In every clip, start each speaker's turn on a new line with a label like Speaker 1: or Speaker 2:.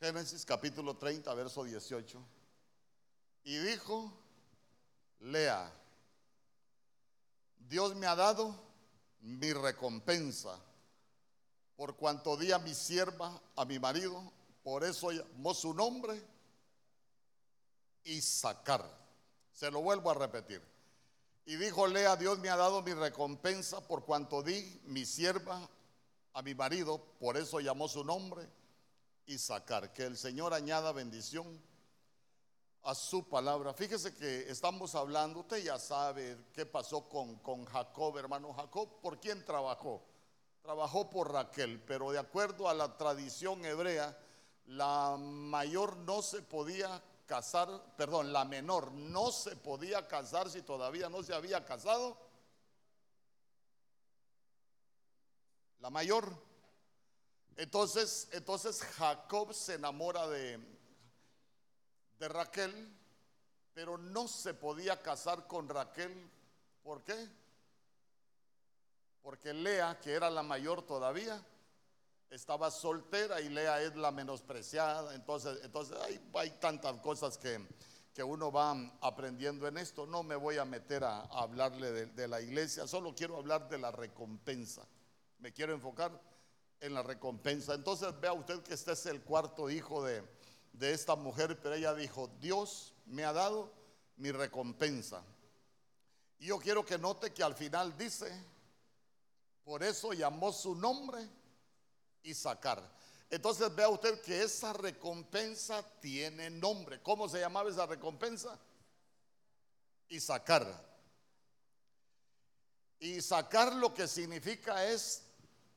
Speaker 1: Génesis capítulo 30, verso 18. Y dijo, Lea, Dios me ha dado mi recompensa por cuanto di a mi sierva, a mi marido, por eso llamó su nombre Isaacar. Se lo vuelvo a repetir. Y dijo Lea, Dios me ha dado mi recompensa por cuanto di mi sierva a mi marido, por eso llamó su nombre y sacar. Que el Señor añada bendición a su palabra. Fíjese que estamos hablando, usted ya sabe qué pasó con, con Jacob, hermano Jacob, ¿por quién trabajó? Trabajó por Raquel, pero de acuerdo a la tradición hebrea, la mayor no se podía casar, perdón, la menor no se podía casar si todavía no se había casado. La mayor entonces, entonces Jacob se enamora de, Raquel, pero no se podía casar con Raquel. ¿Por qué? Porque Lea, que era la mayor todavía, estaba soltera y Lea es la menospreciada. Entonces, entonces hay, tantas cosas que, que, uno va aprendiendo en esto. No me voy a meter a, hablarle de la iglesia, solo quiero hablar de la recompensa. Me quiero enfocar en la recompensa. Entonces vea usted que este es el cuarto hijo de, de esta mujer, pero ella dijo, Dios me ha dado mi recompensa. Y yo quiero que note que al final dice, por eso llamó su nombre Isaacar. Entonces vea usted que esa recompensa tiene nombre. ¿Cómo se llamaba esa recompensa? Isaacar. Y sacar lo que significa es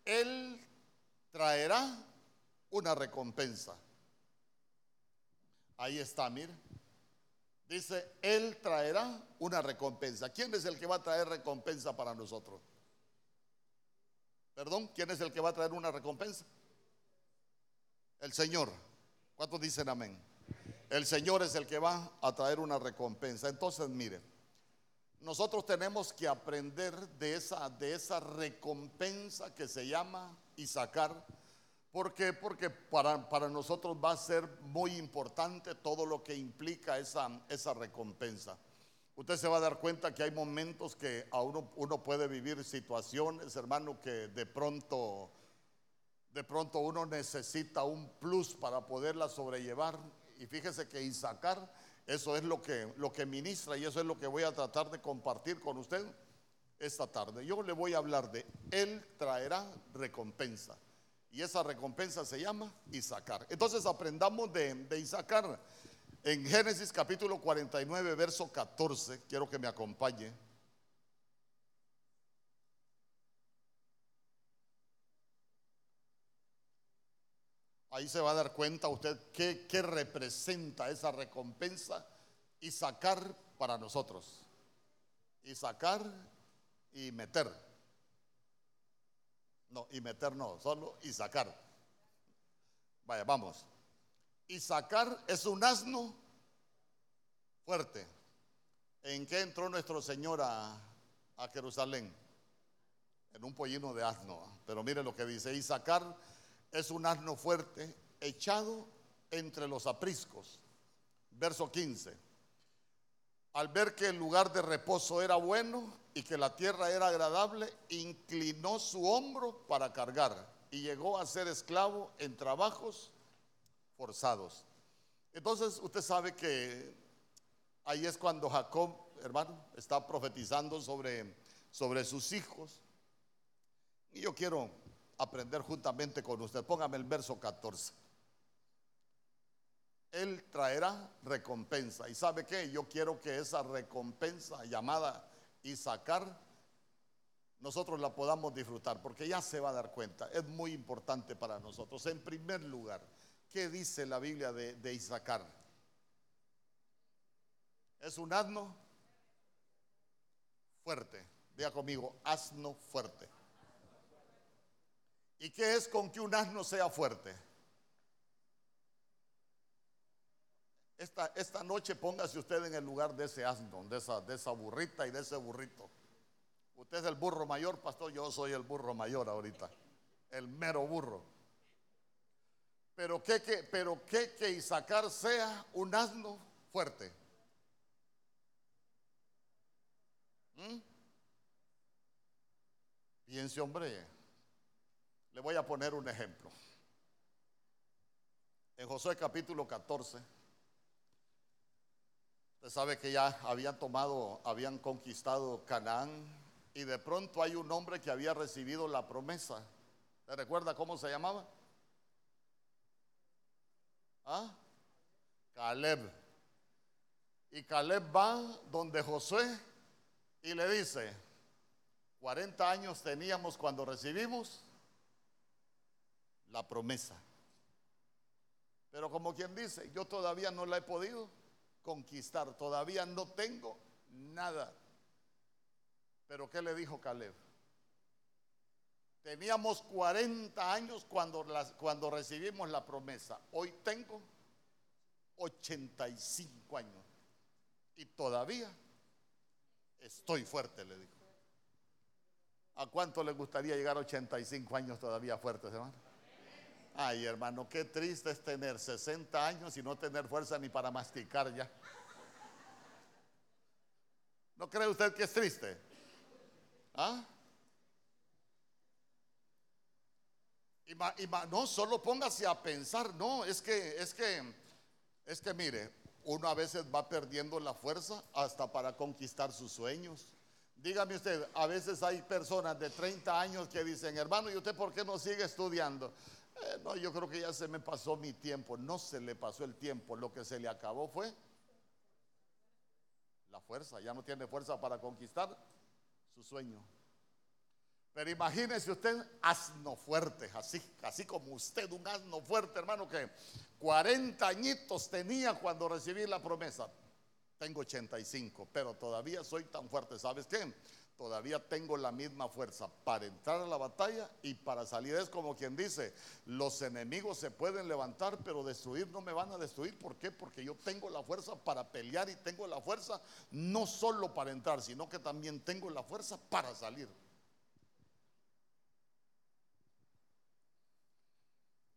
Speaker 1: el traerá una recompensa. Ahí está, mire. Dice, Él traerá una recompensa. ¿Quién es el que va a traer recompensa para nosotros? Perdón, ¿quién es el que va a traer una recompensa? El Señor. ¿Cuántos dicen amén? El Señor es el que va a traer una recompensa. Entonces, mire, nosotros tenemos que aprender de esa, de esa recompensa que se llama y sacar. ¿Por qué? Porque para, para, nosotros va a ser muy importante todo lo que implica esa, esa recompensa. Usted se va a dar cuenta que hay momentos que a uno, uno puede vivir situaciones, hermano, que de pronto, de pronto uno necesita un plus para poderla sobrellevar. Y fíjese que y sacar, eso es lo que, lo que ministra y eso es lo que voy a tratar de compartir con usted esta tarde. Yo le voy a hablar de Él traerá recompensa. Y esa recompensa se llama Isaacar. Entonces aprendamos de, de Isaacar. En Génesis capítulo 49, verso 14, quiero que me acompañe. Ahí se va a dar cuenta usted qué, qué representa esa recompensa y sacar para nosotros. Y sacar y meter. No, y meter no, solo y sacar. Vaya, vamos. Y sacar es un asno fuerte. ¿En qué entró nuestro Señor a, a Jerusalén? En un pollino de asno. Pero mire lo que dice. Y sacar es un asno fuerte echado entre los apriscos. Verso 15. Al ver que el lugar de reposo era bueno y que la tierra era agradable, inclinó su hombro para cargar y llegó a ser esclavo en trabajos forzados. Entonces usted sabe que ahí es cuando Jacob, hermano, está profetizando sobre, sobre sus hijos. Y yo quiero aprender juntamente con usted. Póngame el verso 14. Él traerá recompensa. ¿Y sabe qué? Yo quiero que esa recompensa llamada y nosotros la podamos disfrutar, porque ya se va a dar cuenta. Es muy importante para nosotros. En primer lugar, ¿qué dice la Biblia de, de Isaacar? Es un asno fuerte. Diga conmigo, asno fuerte. ¿Y qué es con que un asno sea fuerte? Esta, esta, noche póngase usted en el lugar de ese asno, de esa, de esa burrita y de ese burrito. Usted es el burro mayor, pastor, yo soy el burro mayor ahorita, el mero burro. pero que, que, pero que, que Isaacar sea un asno fuerte. ¿Mm? Piense, hombre, le voy a poner un ejemplo. En Josué capítulo 14, usted sabe que ya habían tomado, habían conquistado Canaán y de pronto hay un hombre que había recibido la promesa. ¿Se recuerda cómo se llamaba? ¿Ah? Caleb. Y Caleb va donde Josué y le dice, 40 años teníamos cuando recibimos la promesa. Pero como quien dice, yo todavía no la he podido conquistar, todavía no tengo nada. Pero ¿qué le dijo Caleb? Teníamos 40 años cuando, cuando recibimos la promesa. Hoy tengo 85 años. Y todavía estoy fuerte, le dijo. ¿A cuánto le gustaría llegar a 85 años todavía fuertes, hermano? Ay, hermano, qué triste es tener 60 años y no tener fuerza ni para masticar ya. ¿No cree usted que es triste? ¿Ah? Y, no, solo póngase a pensar, no, es que, es que, es que mire, uno a veces va perdiendo la fuerza hasta para conquistar sus sueños. Dígame usted, a veces hay personas de 30 años que dicen, hermano, ¿y usted por qué no sigue estudiando? Eh, no, yo creo que ya se me pasó mi tiempo. No se le pasó el tiempo, lo que se le acabó fue la fuerza. Ya no tiene fuerza para conquistar su sueño. Pero imagínese usted asno fuerte, así, así como usted, un asno fuerte, hermano, que 40 añitos tenía cuando recibí la promesa. Tengo 85, pero todavía soy tan fuerte. ¿Sabes qué? Todavía tengo la misma fuerza para entrar a la batalla y para salir. Es como quien dice, los enemigos se pueden levantar, pero destruir no me van a destruir. ¿Por qué? Porque yo tengo la fuerza para pelear y tengo la fuerza no solo para entrar, sino que también tengo la fuerza para salir.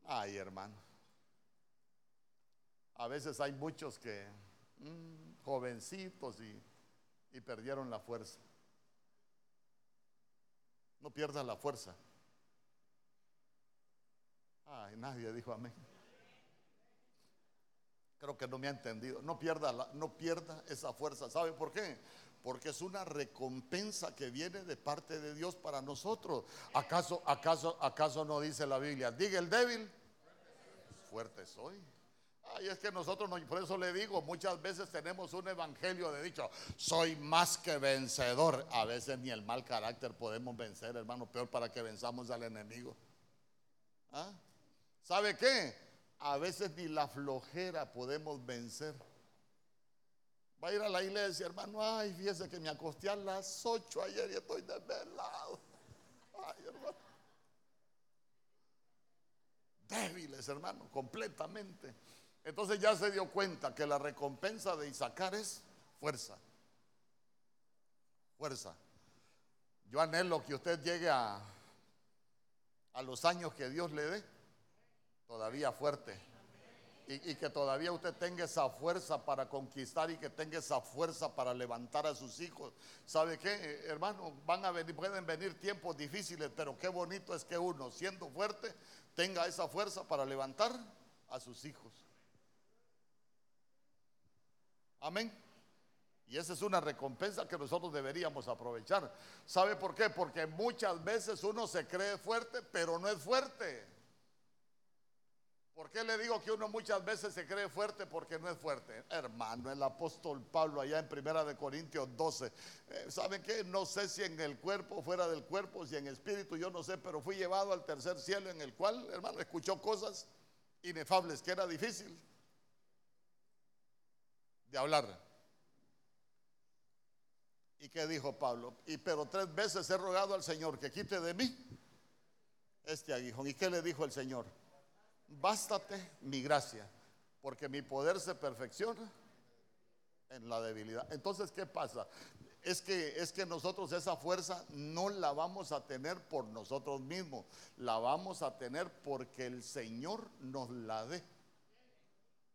Speaker 1: Ay, hermano. A veces hay muchos que, mm, jovencitos, y, y perdieron la fuerza. No pierdas la fuerza. Ay, nadie dijo amén. Creo que no me ha entendido. No pierda, no esa fuerza. ¿Sabe por qué? Porque es una recompensa que viene de parte de Dios para nosotros. ¿Acaso, acaso, acaso no dice la Biblia? Diga el débil, fuerte soy. Ay, es que nosotros, no, por eso le digo, muchas veces tenemos un evangelio de dicho, soy más que vencedor. A veces ni el mal carácter podemos vencer, hermano, peor para que venzamos al enemigo. ¿Ah? ¿Sabe qué? A veces ni la flojera podemos vencer. Va a ir a la iglesia, hermano, ay, fíjese que me acosté a las 8 ayer y estoy desvelado. Ay, hermano. Débiles, hermano, completamente. Entonces ya se dio cuenta que la recompensa de Isaacar es fuerza. Fuerza. Yo anhelo que usted llegue a, los años que Dios le dé, todavía fuerte. Y, y, que todavía usted tenga esa fuerza para conquistar y que tenga esa fuerza para levantar a sus hijos. ¿Sabe qué, hermano? Van a venir, pueden venir tiempos difíciles, pero qué bonito es que uno, siendo fuerte, tenga esa fuerza para levantar a sus hijos. Amén. Y esa es una recompensa que nosotros deberíamos aprovechar. ¿Sabe por qué? Porque muchas veces uno se cree fuerte, pero no es fuerte. ¿Por qué le digo que uno muchas veces se cree fuerte porque no es fuerte? Hermano, el apóstol Pablo allá en Primera de Corintios 12, eh, ¿saben qué? No sé si en el cuerpo, fuera del cuerpo, si en espíritu, yo no sé, pero fui llevado al tercer cielo en el cual, hermano, escuchó cosas inefables que era difícil de hablar. ¿Y qué dijo Pablo? Y pero tres veces he rogado al Señor que quite de mí este aguijón. ¿Y qué le dijo el Señor? Bástate mi gracia, porque mi poder se perfecciona en la debilidad. Entonces, ¿qué pasa? es que, es que nosotros esa fuerza no la vamos a tener por nosotros mismos, la vamos a tener porque el Señor nos la dé.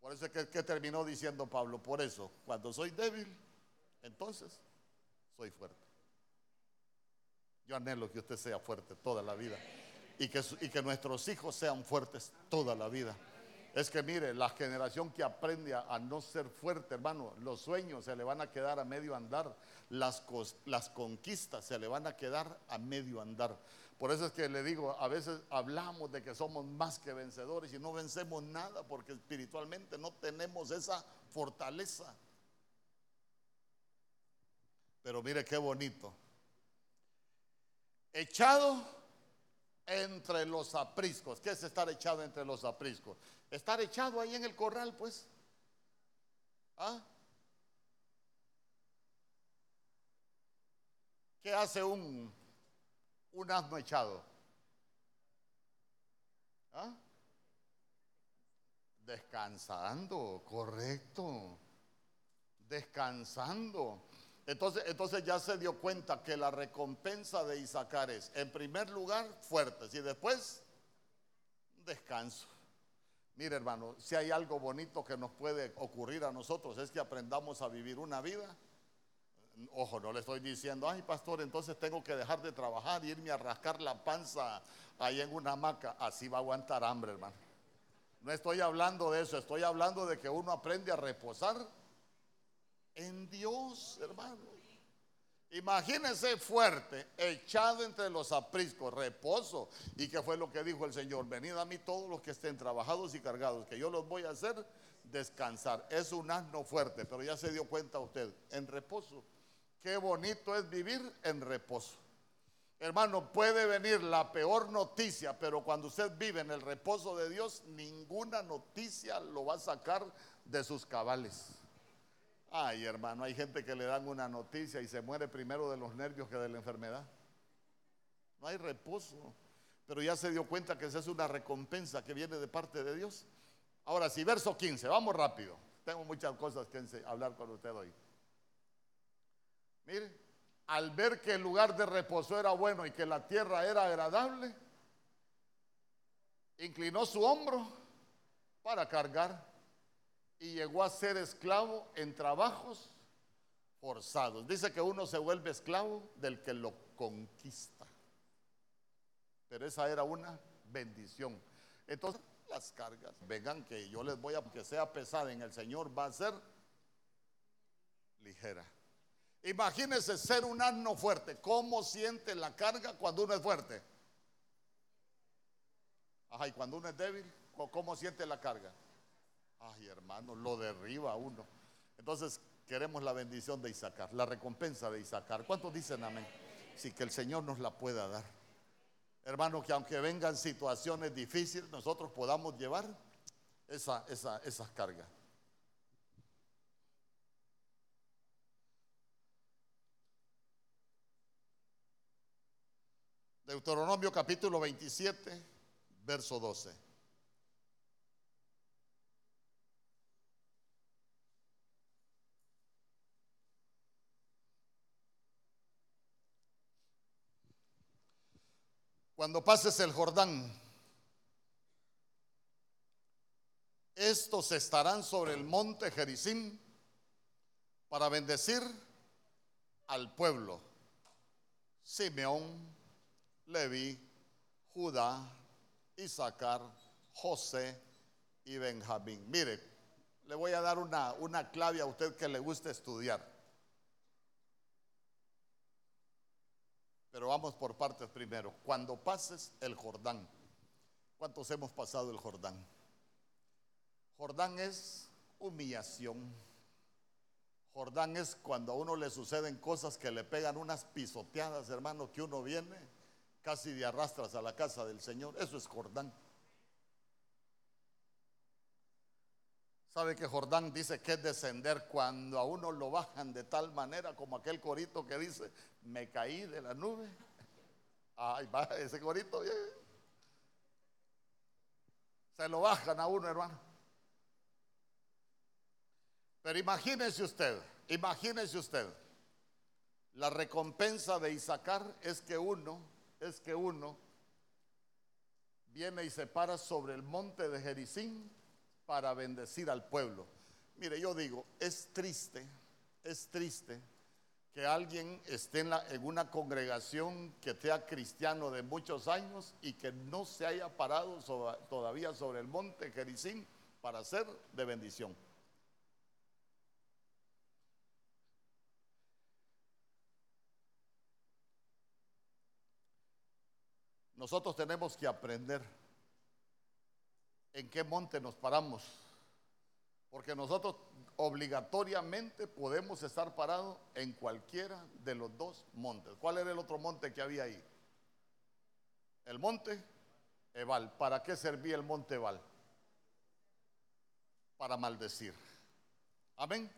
Speaker 1: Por eso es que, terminó diciendo Pablo, por eso, cuando soy débil, entonces soy fuerte. Yo anhelo que usted sea fuerte toda la vida y que, y que nuestros hijos sean fuertes toda la vida. Es que mire, la generación que aprende a, no ser fuerte, hermano, los sueños se le van a quedar a medio andar, las, las conquistas se le van a quedar a medio andar. Por eso es que le digo, a veces hablamos de que somos más que vencedores y no vencemos nada porque espiritualmente no tenemos esa fortaleza. Pero mire qué bonito. Echado entre los apriscos. ¿Qué es estar echado entre los apriscos? Estar echado ahí en el corral, pues. ¿Ah? ¿Qué hace un, un asno echado? ¿Ah? Descansando, correcto. Descansando. Entonces, entonces ya se dio cuenta que la recompensa de Isaacar es, en primer lugar, fuertes y después, descanso. Mire hermano, si hay algo bonito que nos puede ocurrir a nosotros es que aprendamos a vivir una vida. Ojo, no le estoy diciendo, ay pastor, entonces tengo que dejar de trabajar y irme a rascar la panza ahí en una hamaca. Así va a aguantar hambre, hermano. No estoy hablando de eso, estoy hablando de que uno aprende a reposar en Dios, hermano. Imagínense fuerte, echado entre los apriscos, reposo. ¿Y qué fue lo que dijo el Señor? Venid a mí todos los que estén trabajados y cargados, que yo los voy a hacer descansar. Es un asno fuerte, pero ya se dio cuenta usted, en reposo. Qué bonito es vivir en reposo. Hermano, puede venir la peor noticia, pero cuando usted vive en el reposo de Dios, ninguna noticia lo va a sacar de sus cabales. Ay, hermano, hay gente que le dan una noticia y se muere primero de los nervios que de la enfermedad. No hay reposo. Pero ya se dio cuenta que esa es una recompensa que viene de parte de Dios. Ahora sí, verso 15, vamos rápido. Tengo muchas cosas que hablar con usted hoy. Mire, al ver que el lugar de reposo era bueno y que la tierra era agradable, inclinó su hombro para cargar y llegó a ser esclavo en trabajos forzados. Dice que uno se vuelve esclavo del que lo conquista. Pero esa era una bendición. Entonces, las cargas, vengan que yo les voy a, que sea pesada en el Señor, va a ser ligera. Imagínense ser un asno fuerte. ¿Cómo siente la carga cuando uno es fuerte? Ajá, y cuando uno es débil, ¿cómo siente la carga? Ay, hermano, lo derriba uno. Entonces, queremos la bendición de Isaacar, la recompensa de Isaacar. ¿Cuántos dicen amén? Sí, que el Señor nos la pueda dar. Hermano, que aunque vengan situaciones difíciles, nosotros podamos llevar esa, esa, esas cargas. Deuteronomio capítulo 27, verso 12. Cuando pases el Jordán, estos estarán sobre el monte Jericín para bendecir al pueblo. Simeón, Leví, Judá, Isaacar, José y Benjamín. Mire, le voy a dar una, una clave a usted que le gusta estudiar. Pero vamos por partes primero. Cuando pases el Jordán, ¿cuántos hemos pasado el Jordán? Jordán es humillación. Jordán es cuando a uno le suceden cosas que le pegan unas pisoteadas, hermano, que uno viene casi de arrastras a la casa del Señor. Eso es Jordán. ¿Sabe que Jordán dice que es descender cuando a uno lo bajan de tal manera como aquel corito que dice, me caí de la nube? Ay, va ese corito bien. Se lo bajan a uno, hermano. Pero imagínese usted, imagínese usted, La recompensa de Isaacar es que uno, es que uno viene y se para sobre el monte de Jericín para bendecir al pueblo. Mire, yo digo, es triste, es triste que alguien esté en, en, una congregación que sea cristiano de muchos años y que no se haya parado todavía sobre el monte Jericín para ser de bendición. Nosotros tenemos que aprender en qué monte nos paramos, porque nosotros obligatoriamente podemos estar parados en cualquiera de los dos montes. ¿Cuál era el otro monte que había ahí? El monte Ebal. ¿Para qué servía el monte Ebal? Para maldecir. Amén.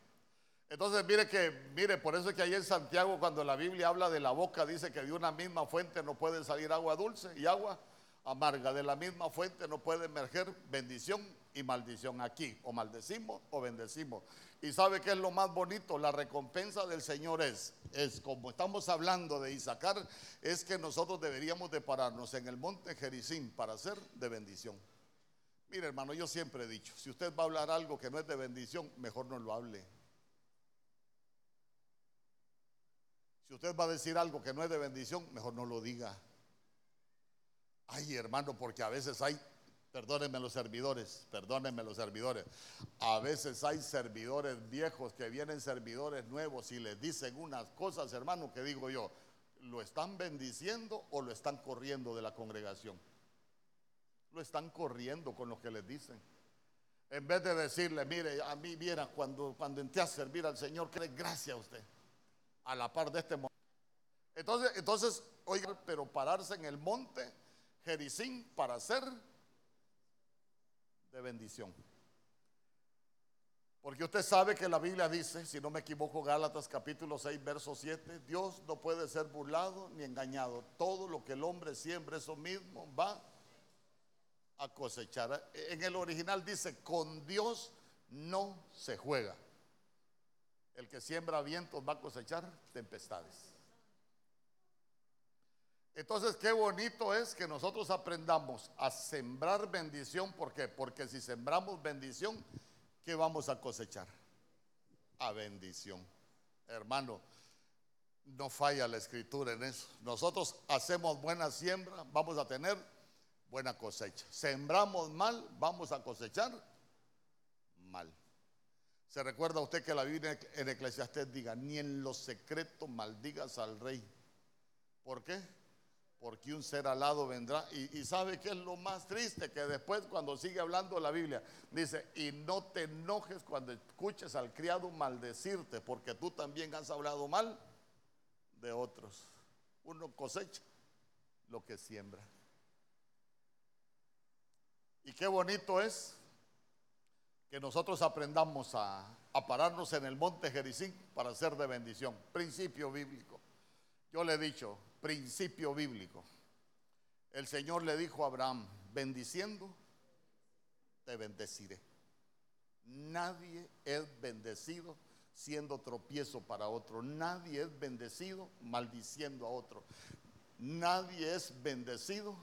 Speaker 1: Entonces, mire que, mire, por eso es que ahí en Santiago, cuando la Biblia habla de la boca, dice que de una misma fuente no puede salir agua dulce y agua amarga. De la misma fuente no puede emerger bendición y maldición. Aquí, o maldecimos o bendecimos. Y sabe que es lo más bonito, la recompensa del Señor es, es como estamos hablando de Isaacar, es que nosotros deberíamos de pararnos en el monte Jericín para ser de bendición. Mire, hermano, yo siempre he dicho, si usted va a hablar algo que no es de bendición, mejor no lo hable. Si usted va a decir algo que no es de bendición, mejor no lo diga. Ay, hermano, porque a veces hay, perdónenme los servidores, perdónenme los servidores, a veces hay servidores viejos que vienen servidores nuevos y les dicen unas cosas, hermano, que digo yo, ¿lo están bendiciendo o lo están corriendo de la congregación? Lo están corriendo con lo que les dicen. En vez de decirle, mire, a mí viera cuando, cuando entré a servir al Señor, que gracias a usted a la par de este monte. Entonces, entonces, oiga, pero pararse en el monte Jericín para ser de bendición. Porque usted sabe que la Biblia dice, si no me equivoco, Gálatas capítulo 6, verso 7, Dios no puede ser burlado ni engañado. Todo lo que el hombre siembra, eso mismo va a cosechar. En el original dice, con Dios no se juega. El que siembra vientos va a cosechar tempestades. Entonces, qué bonito es que nosotros aprendamos a sembrar bendición. ¿Por qué? Porque si sembramos bendición, ¿qué vamos a cosechar? A bendición. Hermano, no falla la escritura en eso. Nosotros hacemos buena siembra, vamos a tener buena cosecha. Sembramos mal, vamos a cosechar mal. Se recuerda usted que la Biblia en Eclesiastés diga, ni en lo secreto maldigas al rey. ¿Por qué? Porque un ser alado vendrá. Y, sabe que es lo más triste, que después cuando sigue hablando la Biblia, dice, y no te enojes cuando escuches al criado maldecirte, porque tú también has hablado mal de otros. Uno cosecha lo que siembra. Y qué bonito es que nosotros aprendamos a, pararnos en el monte Jericín para ser de bendición. Principio bíblico. Yo le he dicho, principio bíblico. El Señor le dijo a Abraham, bendiciendo, te bendeciré. Nadie es bendecido siendo tropiezo para otro. Nadie es bendecido maldiciendo a otro. Nadie es bendecido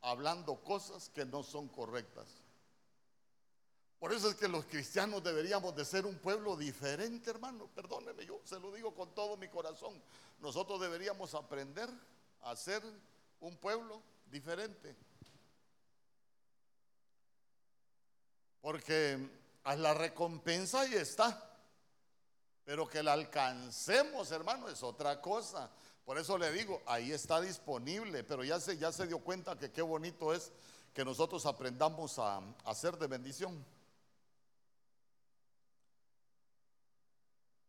Speaker 1: hablando cosas que no son correctas. Por eso es que los cristianos deberíamos de ser un pueblo diferente, hermano. Perdóneme, yo se lo digo con todo mi corazón. Nosotros deberíamos aprender a ser un pueblo diferente. Porque a la recompensa ahí está. Pero que la alcancemos, hermano, es otra cosa. Por eso le digo, ahí está disponible, pero ya se, ya se dio cuenta que qué bonito es que nosotros aprendamos a, a ser de bendición.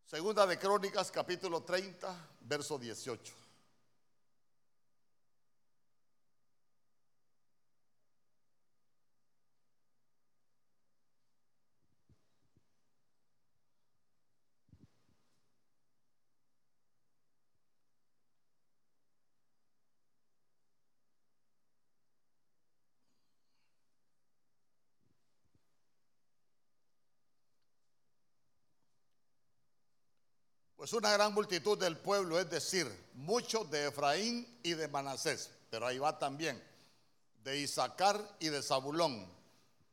Speaker 1: Segunda de Crónicas, capítulo 30, verso 18. Pues una gran multitud del pueblo, es decir, muchos de Efraín y de Manasés, pero ahí va también, de Isaacar y de Zabulón,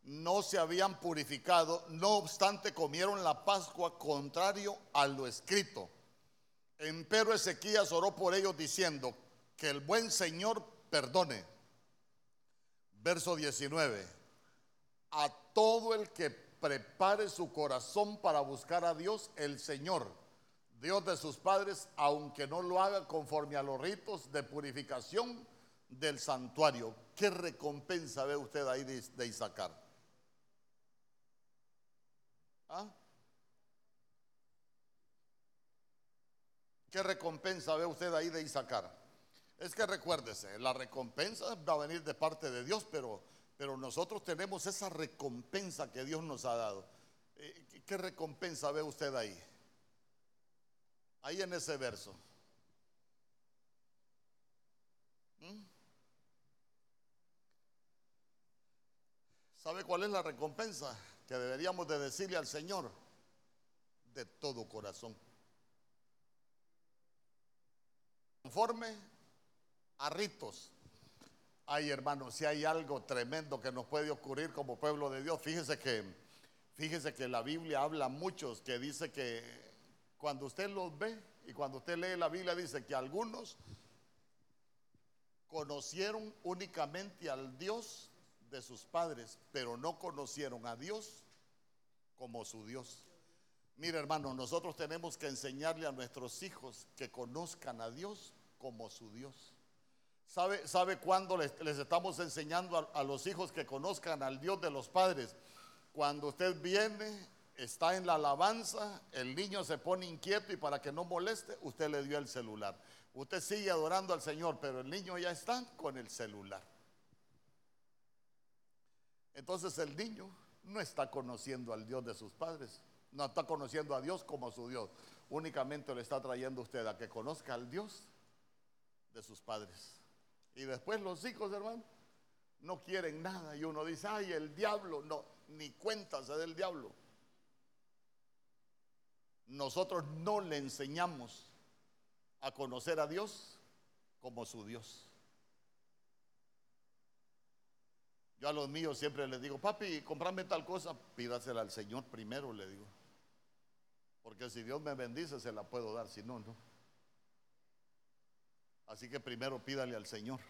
Speaker 1: no se habían purificado, no obstante comieron la Pascua contrario a lo escrito. Empero Ezequías oró por ellos diciendo, que el buen Señor perdone. Verso 19, a todo el que prepare su corazón para buscar a Dios, el Señor, Dios de sus padres, aunque no lo haga conforme a los ritos de purificación del santuario. ¿Qué recompensa ve usted ahí de, de Isaacar? ¿Ah? ¿Qué recompensa ve usted ahí de Isaacar? Es que recuérdese, la recompensa va a venir de parte de Dios, pero, pero nosotros tenemos esa recompensa que Dios nos ha dado. Eh, ¿Qué recompensa ve usted ahí? Ahí en ese verso. ¿Mm? ¿Sabe cuál es la recompensa? que deberíamos de decirle al Señor de todo corazón. Conforme a ritos. Ay, hermano, si hay algo tremendo que nos puede ocurrir como pueblo de Dios, fíjese que fíjese que la Biblia habla muchos que dice que cuando usted los ve y cuando usted lee la Biblia dice que algunos conocieron únicamente al Dios de sus padres, pero no conocieron a Dios como su Dios. Mire hermano, nosotros tenemos que enseñarle a nuestros hijos que conozcan a Dios como su Dios. ¿Sabe, sabe cuándo les, estamos enseñando a los hijos que conozcan al Dios de los padres? Cuando usted viene, está en la alabanza, el niño se pone inquieto y para que no moleste, usted le dio el celular. Usted sigue adorando al Señor, pero el niño ya está con el celular. Entonces el niño no está conociendo al Dios de sus padres, no está conociendo a Dios como su Dios, únicamente le está trayendo usted a que conozca al Dios de sus padres. Y después los hijos, hermano, no quieren nada y uno dice, ay, el diablo, no, ni cuéntase del diablo. Nosotros no le enseñamos a conocer a Dios como su Dios. Yo a los míos siempre les digo, papi, comprame tal cosa, pídasela al Señor primero, le digo. Porque si Dios me bendice, se la puedo dar, si no, no. Así que primero pídale al Señor.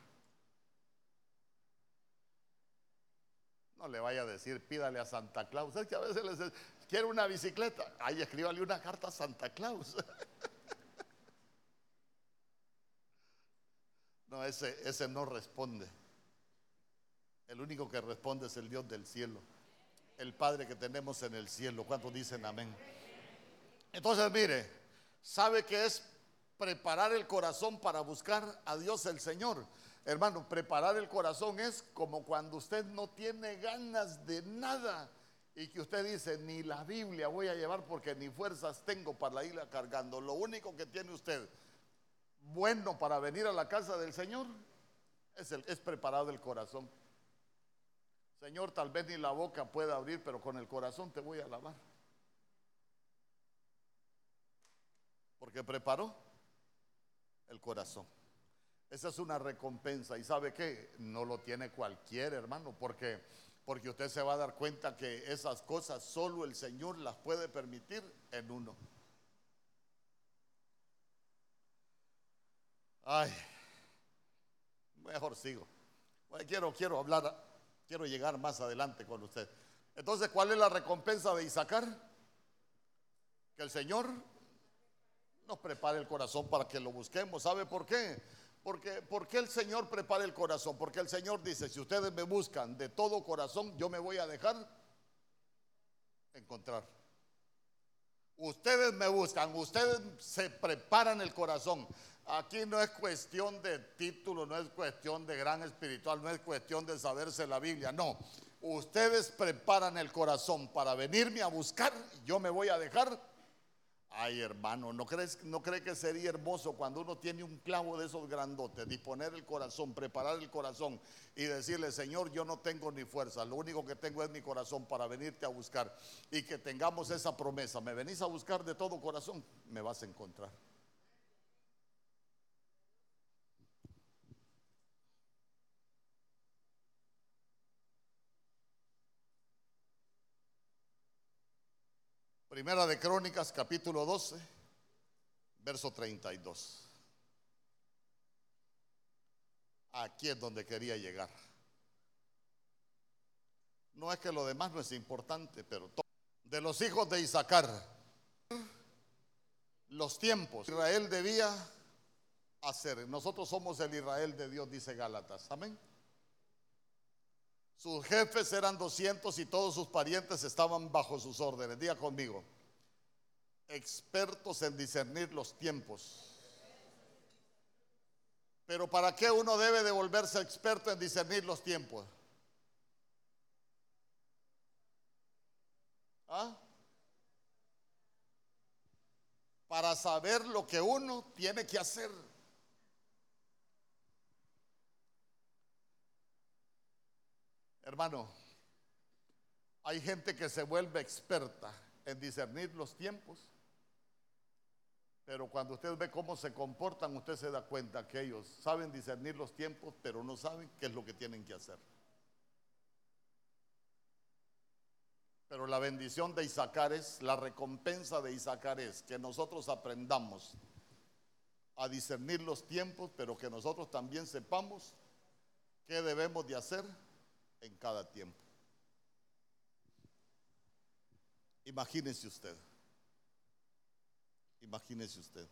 Speaker 1: No le vaya a decir, pídale a Santa Claus. Es que a veces les quiere una bicicleta. Ahí escríbale una carta a Santa Claus. no, ese, ese no responde. El único que responde es el Dios del cielo, el Padre que tenemos en el cielo. ¿Cuántos dicen amén? Entonces, mire, ¿sabe que es preparar el corazón para buscar a Dios el Señor? Hermano, preparar el corazón es como cuando usted no tiene ganas de nada y que usted dice, ni la Biblia voy a llevar porque ni fuerzas tengo para irla cargando. Lo único que tiene usted bueno para venir a la casa del Señor es, preparado el corazón. Señor, tal vez ni la boca pueda abrir, pero con el corazón te voy a alabar. Porque preparó el corazón. Esa es una recompensa. ¿Y sabe qué? No lo tiene cualquier hermano, porque, porque usted se va a dar cuenta que esas cosas solo el Señor las puede permitir en uno. Ay, mejor sigo. quiero, quiero hablar Quiero llegar más adelante con usted. Entonces, ¿cuál es la recompensa de Isaacar? Que el Señor nos prepare el corazón para que lo busquemos. ¿Sabe por qué? Porque, porque el Señor prepara el corazón. Porque el Señor dice, si ustedes me buscan de todo corazón, yo me voy a dejar encontrar. Ustedes me buscan, ustedes se preparan el corazón. Aquí no es cuestión de título, no es cuestión de gran espiritual, no es cuestión de saberse la Biblia, no. Ustedes preparan el corazón para venirme a buscar, yo me voy a dejar Ay, hermano, ¿no, crees, ¿no cree que sería hermoso cuando uno tiene un clavo de esos grandotes, disponer el corazón, preparar el corazón y decirle, Señor, yo no tengo ni fuerza, lo único que tengo es mi corazón para venirte a buscar y que tengamos esa promesa, me venís a buscar de todo corazón, me vas a encontrar. Primera de Crónicas, capítulo 12, verso 32. Aquí es donde quería llegar. No es que lo demás no es importante, pero de los hijos de Isaacar, los tiempos Israel debía hacer. Nosotros somos el Israel de Dios, dice Gálatas. Amén. Sus jefes eran 200 y todos sus parientes estaban bajo sus órdenes. Diga conmigo, expertos en discernir los tiempos. Pero ¿para qué uno debe de volverse experto en discernir los tiempos? ¿Ah? Para saber lo que uno tiene que hacer. Hermano, hay gente que se vuelve experta en discernir los tiempos, pero cuando usted ve cómo se comportan, usted se da cuenta que ellos saben discernir los tiempos, pero no saben qué es lo que tienen que hacer. Pero la bendición de Isaacar es, la recompensa de Isaacar es que nosotros aprendamos a discernir los tiempos, pero que nosotros también sepamos qué debemos de hacer en cada tiempo. Imagínese usted. Imagínese usted.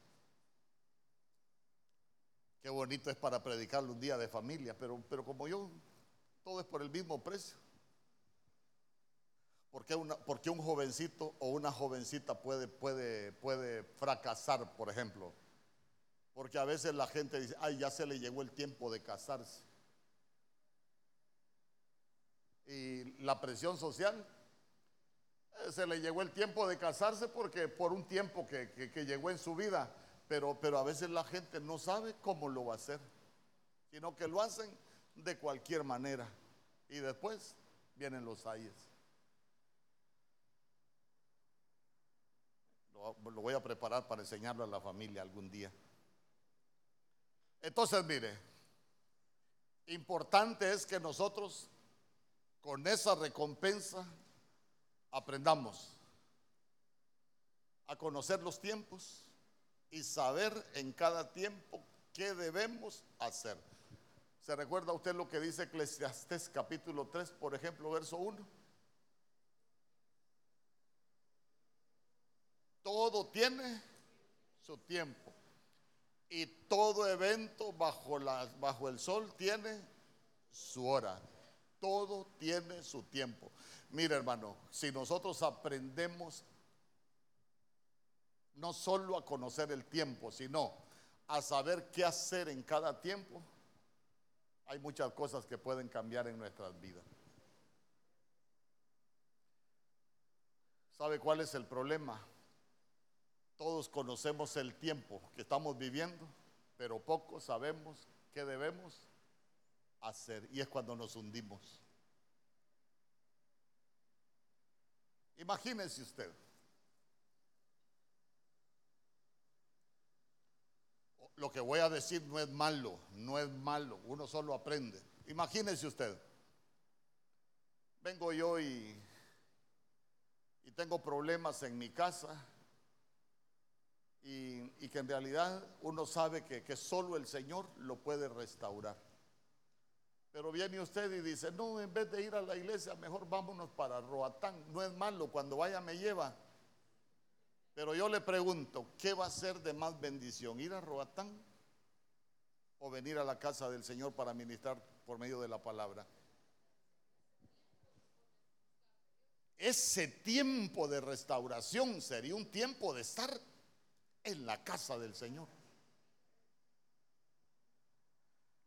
Speaker 1: Qué bonito es para predicarle un día de familia, pero, pero como yo, todo es por el mismo precio. ¿Por qué, una, un jovencito o una jovencita puede, puede, puede fracasar, por ejemplo? Porque a veces la gente dice, ay, ya se le llegó el tiempo de casarse y la presión social. Eh, se le llegó el tiempo de casarse porque por un tiempo que, llegó en su vida, pero, pero a veces la gente no sabe cómo lo va a hacer, sino que lo hacen de cualquier manera. Y después vienen los ayes. Lo voy a preparar para enseñarlo a la familia algún día. Entonces, mire, importante es que nosotros con esa recompensa aprendamos a conocer los tiempos y saber en cada tiempo qué debemos hacer. ¿Se recuerda usted lo que dice Eclesiastés capítulo 3, por ejemplo, verso 1? Todo tiene su tiempo y todo evento bajo, el sol tiene su hora. Todo tiene su tiempo. Mira, hermano, si nosotros aprendemos no solo a conocer el tiempo, sino a saber qué hacer en cada tiempo, hay muchas cosas que pueden cambiar en nuestras vidas. ¿Sabe cuál es el problema? Todos conocemos el tiempo que estamos viviendo, pero pocos sabemos qué debemos hacer. Y es cuando nos hundimos. Imagínense usted. Lo que voy a decir no es malo, no es malo, uno solo aprende. Imagínense usted. Vengo yo y, y tengo problemas en mi casa y, que en realidad uno sabe que, que solo el Señor lo puede restaurar. Pero viene usted y dice, no, en vez de ir a la iglesia, mejor vámonos para Roatán. No es malo, cuando vaya me lleva. Pero yo le pregunto, ¿qué va a ser de más bendición? ¿Ir a Roatán o venir a la casa del Señor para ministrar por medio de la palabra? Ese tiempo de restauración sería un tiempo de estar en la casa del Señor.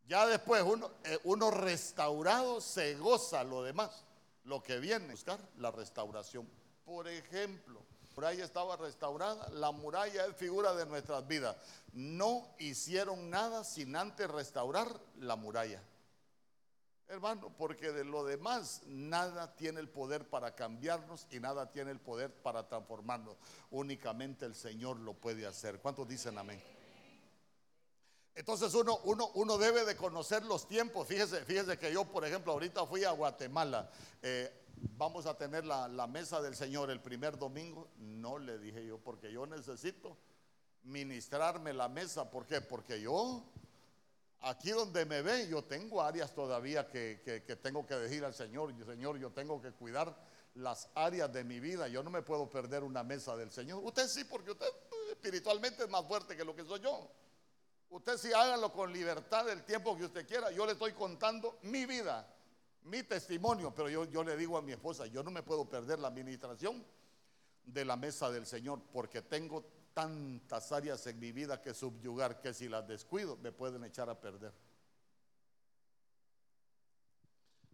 Speaker 1: Ya después uno, eh, uno restaurado se goza lo demás, lo que viene, buscar la restauración. Por ejemplo, muralla estaba restaurada, la muralla es figura de nuestras vidas. No hicieron nada sin antes restaurar la muralla. Hermano, porque de lo demás nada tiene el poder para cambiarnos y nada tiene el poder para transformarnos. Únicamente el Señor lo puede hacer. ¿Cuántos dicen amén? Entonces uno, uno, uno debe de conocer los tiempos. Fíjese, fíjese que yo, por ejemplo, ahorita fui a Guatemala. Eh, vamos a tener la, la mesa del Señor el primer domingo. No le dije yo, porque yo necesito ministrarme la mesa. ¿Por qué? Porque yo aquí donde me ve, yo tengo áreas todavía que, tengo que decir al Señor, Señor, yo tengo que cuidar las áreas de mi vida, yo no me puedo perder una mesa del Señor. Usted sí, porque usted espiritualmente es más fuerte que lo que soy yo. Usted sí hágalo con libertad el tiempo que usted quiera. Yo le estoy contando mi vida, mi testimonio, pero yo, yo le digo a mi esposa, yo no me puedo perder la administración de la mesa del Señor porque tengo tantas áreas en mi vida que subyugar que si las descuido me pueden echar a perder.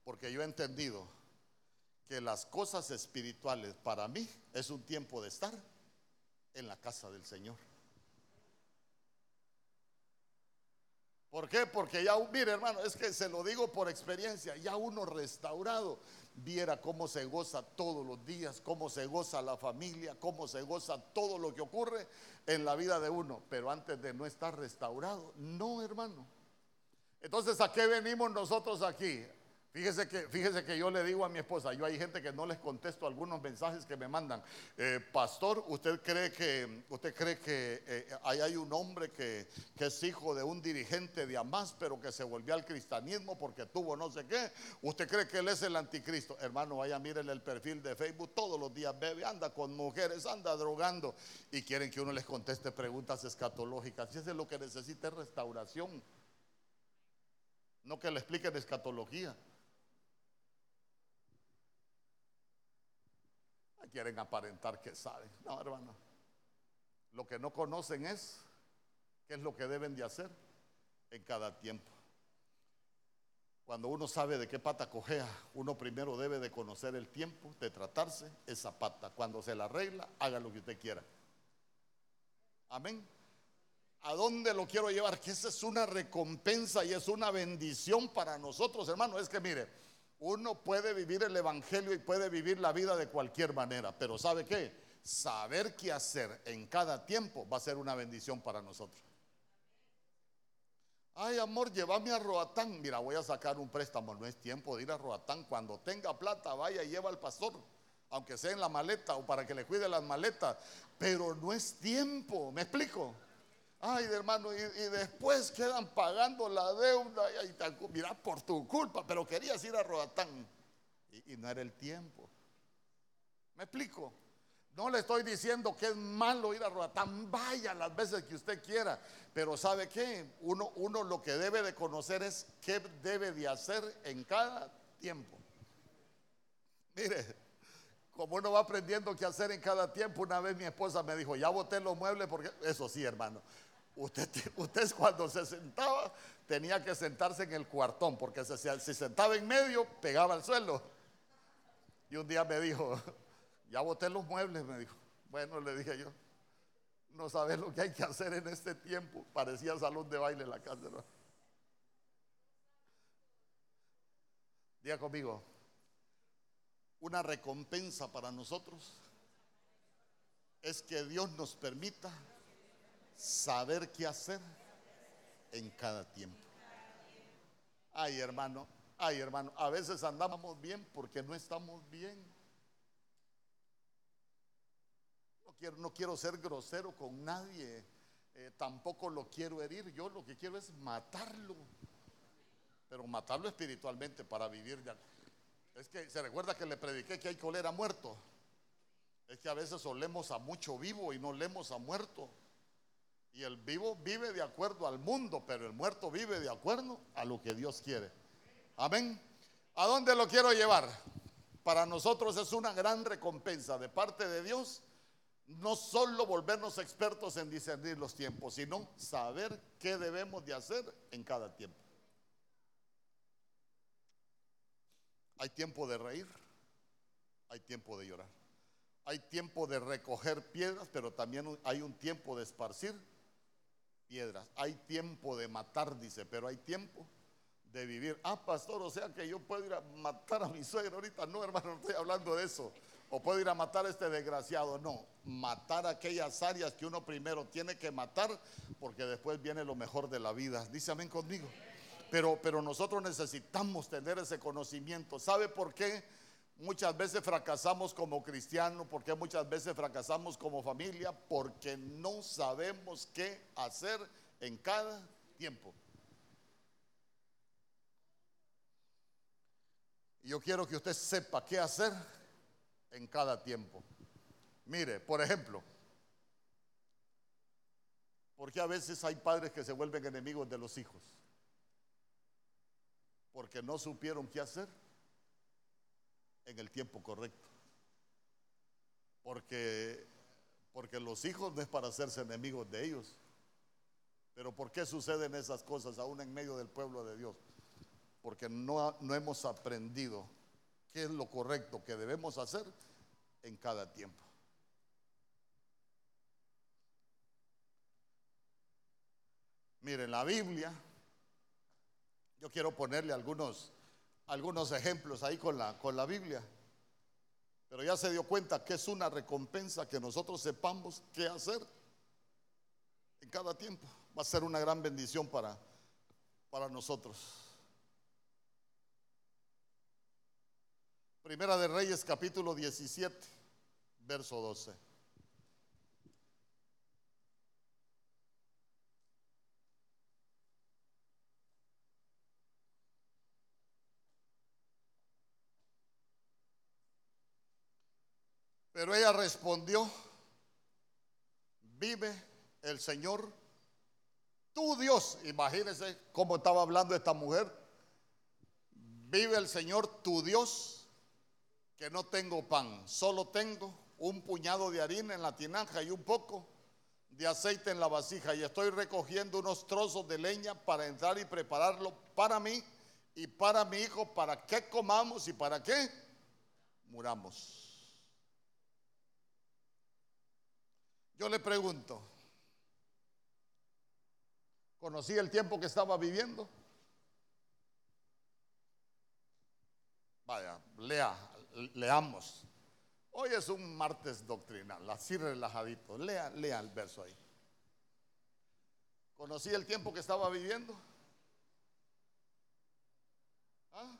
Speaker 1: Porque yo he entendido que las cosas espirituales para mí es un tiempo de estar en la casa del Señor. ¿Por qué? Porque ya, mire hermano, es que se lo digo por experiencia, ya uno restaurado, viera cómo se goza todos los días, cómo se goza la familia, cómo se goza todo lo que ocurre en la vida de uno. Pero antes de no estar restaurado, no, hermano. Entonces, ¿a qué venimos nosotros aquí? Fíjese que, fíjese que yo le digo a mi esposa, yo hay gente que no les contesto algunos mensajes que me mandan. Eh, pastor, ¿usted cree que, usted cree que eh, ahí hay un hombre que, es hijo de un dirigente de Hamas, pero que se volvió al cristianismo porque tuvo no sé qué? ¿Usted cree que él es el anticristo? Hermano, vaya, miren el perfil de Facebook, todos los días bebe, anda con mujeres, anda drogando y quieren que uno les conteste preguntas escatológicas. Si eso es lo que necesita es restauración, no que le expliquen escatología. Quieren aparentar que saben. No, hermano. Lo que no conocen es qué es lo que deben de hacer en cada tiempo. Cuando uno sabe de qué pata cojea, uno primero debe de conocer el tiempo de tratarse esa pata. Cuando se la arregla, haga lo que usted quiera. Amén. ¿A dónde lo quiero llevar? Que esa es una recompensa y es una bendición para nosotros, hermano. Es que mire, uno puede vivir el Evangelio y puede vivir la vida de cualquier manera, pero ¿sabe qué? Saber qué hacer en cada tiempo va a ser una bendición para nosotros. Ay, amor, llévame a Roatán. Mira, voy a sacar un préstamo. No es tiempo de ir a Roatán. Cuando tenga plata, vaya y lleva al pastor. Aunque sea en la maleta o para que le cuide las maletas. Pero no es tiempo. ¿Me explico? Ay, hermano, y, después quedan pagando la deuda. Y, mira, por tu culpa, pero querías ir a Roatán. Y, y no era el tiempo. ¿Me explico? No le estoy diciendo que es malo ir a Roatán, vaya las veces que usted quiera, pero ¿sabe qué? Uno, uno lo que debe de conocer es qué debe de hacer en cada tiempo. Mire, como uno va aprendiendo qué hacer en cada tiempo, una vez mi esposa me dijo, ya boté los muebles porque, eso sí, hermano, Usted, cuando se sentaba tenía que sentarse en el cuartón, porque si se sentaba en medio pegaba al suelo. Y un día me dijo, ya boté los muebles, me dijo. Bueno, le dije yo, no sabes lo que hay que hacer en este tiempo. Parecía salón de baile en la casa. Diga conmigo, una recompensa para nosotros es que Dios nos permita saber qué hacer en cada tiempo. Ay, hermano, ay, hermano, a veces andamos bien porque no estamos bien. No quiero, no quiero ser grosero con nadie, eh, tampoco lo quiero herir. Yo lo que quiero es matarlo, pero matarlo espiritualmente para vivir. Ya. Es que se recuerda que le prediqué que hay que oler a muerto. Es que a veces olemos a mucho vivo y no olemos a muerto. Y el vivo vive de acuerdo al mundo, pero el muerto vive de acuerdo a lo que Dios quiere. Amén. ¿A dónde lo quiero llevar? Para nosotros es una gran recompensa de parte de Dios no solo volvernos expertos en discernir los tiempos, sino saber qué debemos de hacer en cada tiempo. Hay tiempo de reír, hay tiempo de llorar. Hay tiempo de recoger piedras, pero también hay un tiempo de esparcir piedras. Hay tiempo de matar, dice, pero hay tiempo de vivir. Ah, pastor, o sea que yo puedo ir a matar a mi suegro ahorita. No, hermano, no estoy hablando de eso. O puedo ir a matar a este desgraciado. No, matar aquellas áreas que uno primero tiene que matar, porque después viene lo mejor de la vida. Dice amén conmigo. Pero, pero nosotros necesitamos tener ese conocimiento. ¿Sabe por qué? Muchas veces fracasamos como cristianos, porque muchas veces fracasamos como familia, porque no sabemos qué hacer en cada tiempo. Yo quiero que usted sepa qué hacer en cada tiempo. Mire, por ejemplo, porque a veces hay padres que se vuelven enemigos de los hijos? Porque no supieron qué hacer en el tiempo correcto. Porque, porque los hijos no es para hacerse enemigos de ellos. Pero ¿por qué suceden esas cosas aún en medio del pueblo de Dios? Porque no, no hemos aprendido qué es lo correcto que debemos hacer en cada tiempo. Miren, la Biblia, yo quiero ponerle algunos algunos ejemplos ahí con la, con la Biblia. Pero ya se dio cuenta que es una recompensa que nosotros sepamos qué hacer en cada tiempo. Va a ser una gran bendición para, para nosotros. Primera de Reyes capítulo 17, verso 12. Pero ella respondió, vive el Señor, tu Dios. Imagínense cómo estaba hablando esta mujer. Vive el Señor, tu Dios, que no tengo pan, solo tengo un puñado de harina en la tinaja y un poco de aceite en la vasija y estoy recogiendo unos trozos de leña para entrar y prepararlo para mí y para mi hijo, para que comamos y para que muramos. Yo le pregunto, ¿conocí el tiempo que estaba viviendo? Vaya, lea, leamos. Hoy es un martes doctrinal, así relajadito. Lea, lea el verso ahí. ¿Conocí el tiempo que estaba viviendo? ¿Ah?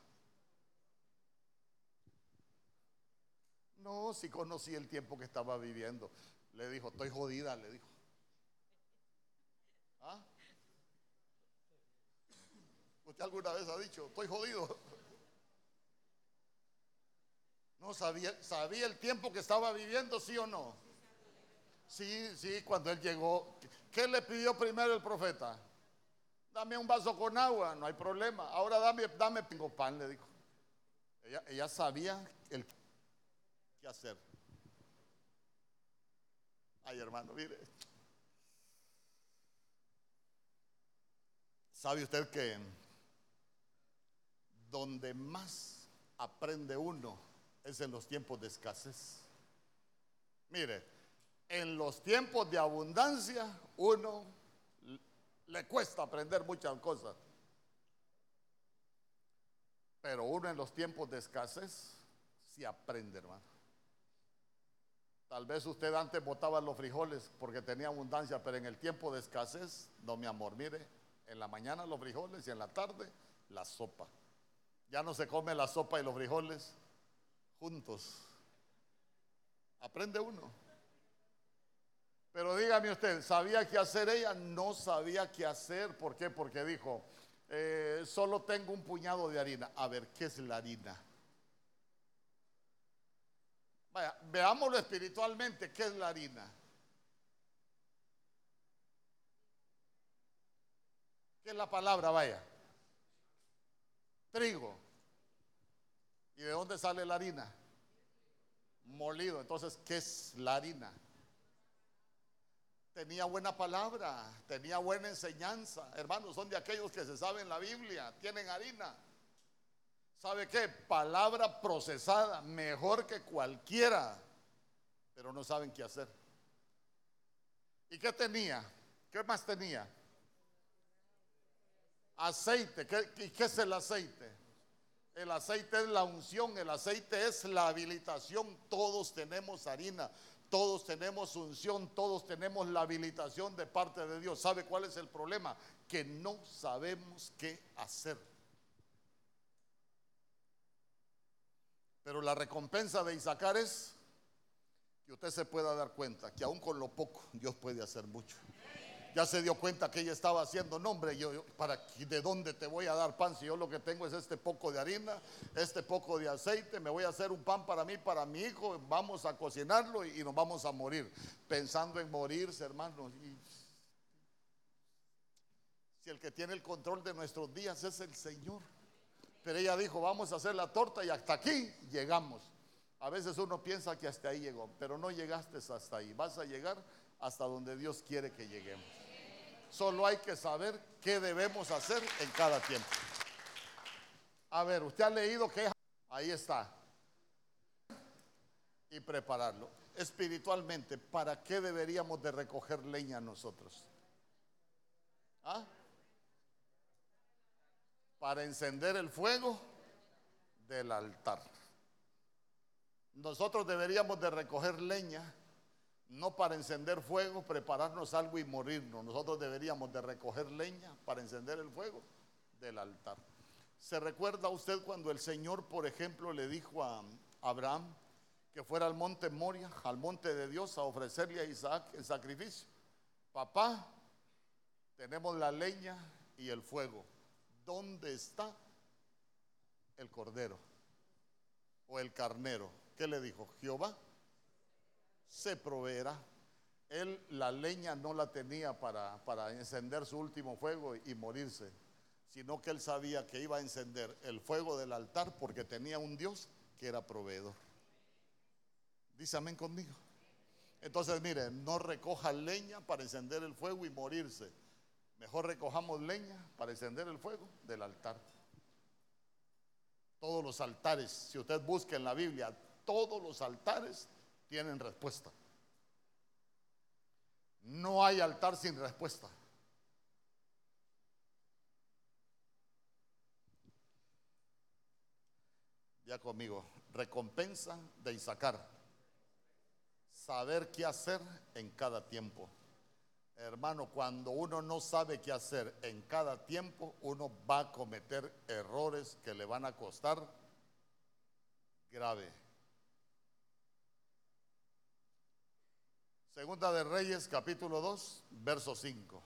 Speaker 1: No, sí conocí el tiempo que estaba viviendo. Le dijo, estoy jodida, le dijo. ¿Ah? ¿Usted alguna vez ha dicho, estoy jodido? No sabía, sabía el tiempo que estaba viviendo, sí o no. Sí, sí, cuando él llegó, ¿qué le pidió primero el profeta? Dame un vaso con agua, no hay problema. Ahora dame, dame pan, le dijo. Ella, ella sabía el qué hacer. Ay, hermano, mire. ¿Sabe usted que donde más aprende uno es en los tiempos de escasez? Mire, en los tiempos de abundancia uno le cuesta aprender muchas cosas. Pero uno en los tiempos de escasez sí aprende, hermano. Tal vez usted antes botaba los frijoles porque tenía abundancia, pero en el tiempo de escasez, no mi amor, mire, en la mañana los frijoles y en la tarde la sopa. Ya no se come la sopa y los frijoles juntos. Aprende uno. Pero dígame usted, ¿sabía qué hacer ella? No sabía qué hacer. ¿Por qué? Porque dijo, eh, solo tengo un puñado de harina. A ver, ¿qué es la harina? Vaya, veámoslo espiritualmente, ¿qué es la harina? ¿Qué es la palabra? Vaya. Trigo. ¿Y de dónde sale la harina? Molido. Entonces, ¿qué es la harina? Tenía buena palabra, tenía buena enseñanza. Hermanos, son de aquellos que se saben la Biblia, tienen harina. ¿Sabe qué? Palabra procesada, mejor que cualquiera pero no saben qué hacer. ¿Y qué tenía? ¿Qué más tenía? Aceite. ¿Qué, ¿Y qué es el aceite? El aceite es la unción, el aceite es la habilitación. Todos tenemos harina, todos tenemos unción, todos tenemos la habilitación de parte de Dios. ¿Sabe cuál es el problema? Que no sabemos qué hacer. Pero la recompensa de Isaacar es que usted se pueda dar cuenta que aún con lo poco Dios puede hacer mucho ya se dio cuenta que ella estaba haciendo nombre. Yo, para de dónde te voy a dar pan si yo lo que tengo es este poco de harina, este poco de aceite. Me voy a hacer un pan para mí, para mi hijo. Vamos a cocinarlo y, nos vamos a morir. Pensando en morirse, hermanos. si el que tiene el control de nuestros días es el Señor. Pero ella dijo, vamos a hacer la torta y hasta aquí llegamos. A veces uno piensa que hasta ahí llegó, pero no llegaste hasta ahí. Vas a llegar hasta donde Dios quiere que lleguemos. Solo hay que saber qué debemos hacer en cada tiempo. A ver, usted ha leído que ahí está. Y prepararlo. Espiritualmente, ¿para qué deberíamos de recoger leña nosotros? ¿Ah? Para encender el fuego del altar. Nosotros deberíamos de recoger leña no para encender fuego, prepararnos algo y morirnos. Nosotros deberíamos de recoger leña para encender el fuego del altar. ¿Se recuerda usted cuando el Señor, por ejemplo, le dijo a Abraham que fuera al monte Moria, al monte de Dios, a ofrecerle a Isaac el sacrificio? Papá, tenemos la leña y el fuego. ¿Dónde está el cordero o el carnero? ¿Qué le dijo? Jehová se proveerá. Él la leña no la tenía para, para encender su último fuego y, morirse, sino que él sabía que iba a encender el fuego del altar porque tenía un Dios que era proveedor. Dice amén conmigo. Entonces, mire, no recoja leña para encender el fuego y morirse. Mejor recojamos leña para encender el fuego del altar. Todos los altares, si usted busca en la Biblia, todos los altares tienen respuesta. No hay altar sin respuesta. Ya conmigo, recompensa de Isaacar. Saber qué hacer en cada tiempo. Hermano, cuando uno no sabe qué hacer en cada tiempo, uno va a cometer errores que le van a costar grave. Segunda de Reyes, capítulo 2, verso 5.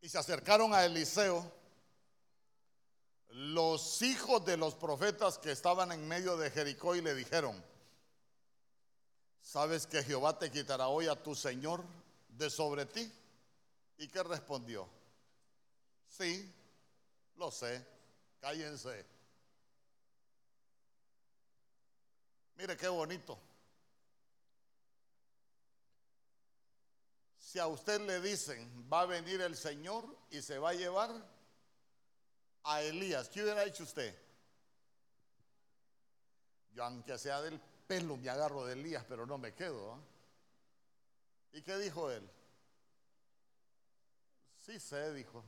Speaker 1: Y se acercaron a Eliseo los hijos de los profetas que estaban en medio de Jericó y le dijeron, ¿sabes que Jehová te quitará hoy a tu Señor de sobre ti? ¿Y qué respondió? Sí, lo sé, cállense. Mire qué bonito. Si a usted le dicen, va a venir el Señor y se va a llevar, a Elías, ¿qué hubiera hecho usted? Yo aunque sea del pelo me agarro de Elías, pero no me quedo. ¿ah? ¿Y qué dijo él? Sí sé, dijo.